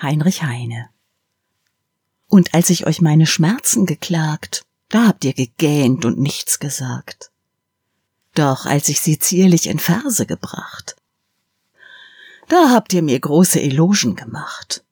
Heinrich Heine. Und als ich euch meine Schmerzen geklagt, da habt ihr gegähnt und nichts gesagt. Doch als ich sie zierlich in Verse gebracht, da habt ihr mir große Elogen gemacht.